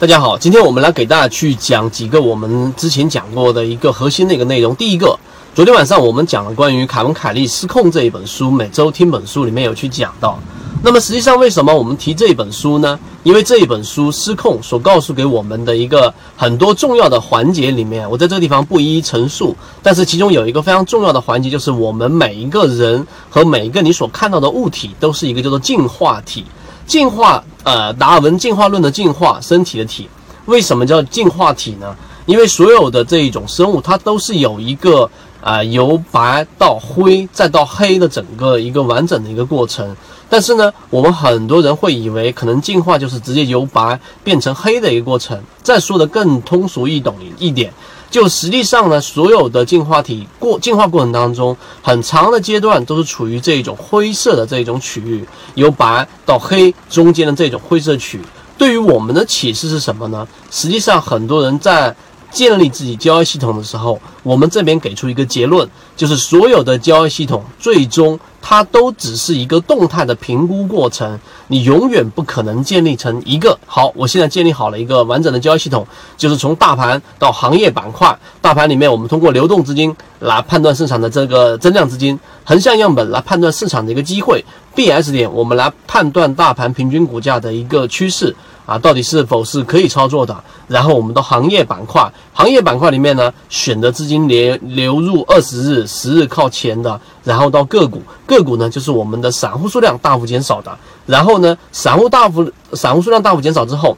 大家好，今天我们来给大家去讲几个我们之前讲过的一个核心的一个内容。第一个，昨天晚上我们讲了关于凯文·凯利《失控》这一本书，每周听本书里面有去讲到。那么实际上，为什么我们提这一本书呢？因为这一本书《失控》所告诉给我们的一个很多重要的环节里面，我在这个地方不一一陈述。但是其中有一个非常重要的环节，就是我们每一个人和每一个你所看到的物体，都是一个叫做进化体。进化，呃，达尔文进化论的进化，身体的体。为什么叫进化体呢？因为所有的这一种生物，它都是有一个啊由白到灰再到黑的整个一个完整的一个过程。但是呢，我们很多人会以为可能进化就是直接由白变成黑的一个过程。再说的更通俗易懂一点，就实际上呢，所有的进化体过进化过程当中，很长的阶段都是处于这种灰色的这种区域，由白到黑中间的这种灰色区。对于我们的启示是什么呢？实际上，很多人在。建立自己交易系统的时候，我们这边给出一个结论，就是所有的交易系统最终它都只是一个动态的评估过程，你永远不可能建立成一个好。我现在建立好了一个完整的交易系统，就是从大盘到行业板块，大盘里面我们通过流动资金来判断市场的这个增量资金，横向样本来判断市场的一个机会，BS 点我们来判断大盘平均股价的一个趋势。啊，到底是否是可以操作的？然后我们的行业板块，行业板块里面呢，选择资金流流入二十日、十日靠前的，然后到个股，个股呢就是我们的散户数量大幅减少的，然后呢，散户大幅散户数量大幅减少之后。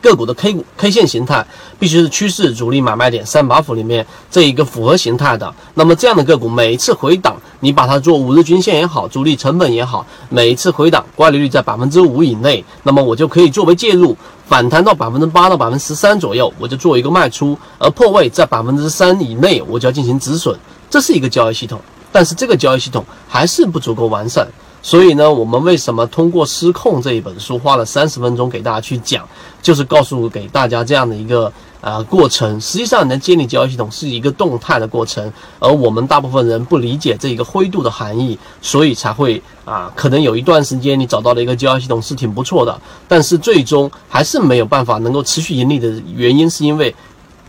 个股的 K 股 K 线形态必须是趋势主力买卖点三把斧里面这一个符合形态的。那么这样的个股每一次回档，你把它做五日均线也好，主力成本也好，每一次回档乖离率在百分之五以内，那么我就可以作为介入，反弹到百分之八到百分之十三左右，我就做一个卖出，而破位在百分之三以内，我就要进行止损。这是一个交易系统，但是这个交易系统还是不足够完善。所以呢，我们为什么通过《失控》这一本书花了三十分钟给大家去讲，就是告诉给大家这样的一个呃过程。实际上，你的建立交易系统是一个动态的过程，而我们大部分人不理解这一个灰度的含义，所以才会啊，可能有一段时间你找到了一个交易系统是挺不错的，但是最终还是没有办法能够持续盈利的原因，是因为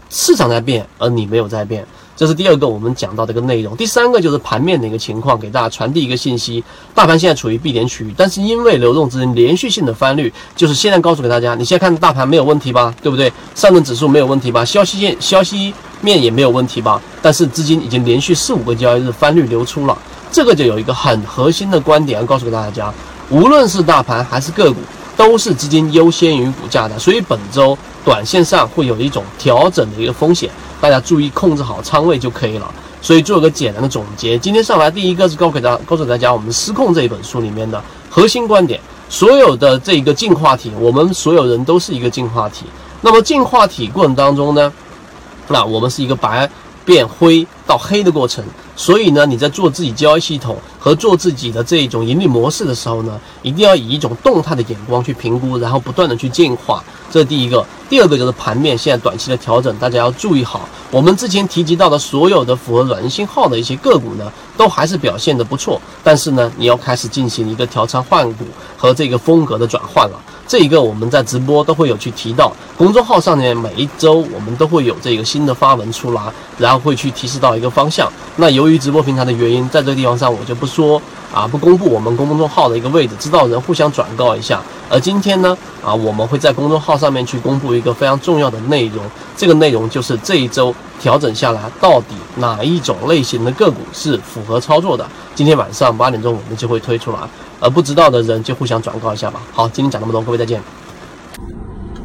市场在变，而你没有在变。这是第二个我们讲到的一个内容，第三个就是盘面的一个情况，给大家传递一个信息：大盘现在处于闭点区域，但是因为流动资金连续性的翻绿，就是现在告诉给大家，你现在看大盘没有问题吧，对不对？上证指数没有问题吧？消息线、消息面也没有问题吧？但是资金已经连续四五个交易日翻绿流出了，这个就有一个很核心的观点要告诉给大家：无论是大盘还是个股，都是资金优先于股价的，所以本周短线上会有一种调整的一个风险。大家注意控制好仓位就可以了。所以做个简单的总结，今天上来第一个是告诉大家，告诉大家我们《失控》这一本书里面的核心观点。所有的这一个进化体，我们所有人都是一个进化体。那么进化体过程当中呢，那我们是一个白变灰到黑的过程。所以呢，你在做自己交易系统和做自己的这一种盈利模式的时候呢，一定要以一种动态的眼光去评估，然后不断的去进化。这是第一个。第二个就是盘面现在短期的调整，大家要注意好。我们之前提及到的所有的符合软信号的一些个股呢，都还是表现的不错。但是呢，你要开始进行一个调仓换股和这个风格的转换了。这一个我们在直播都会有去提到，公众号上面每一周我们都会有这个新的发文出来，然后会去提示到一个方向。那由于直播平台的原因，在这个地方上我就不说啊，不公布我们公众号的一个位置，知道人互相转告一下。而今天呢，啊，我们会在公众号上面去公布一个非常重要的内容，这个内容就是这一周调整下来，到底哪一种类型的个股是符合操作的？今天晚上八点钟我们就会推出来，而不知道的人就互相转告一下吧。好，今天讲那么多，各位再见。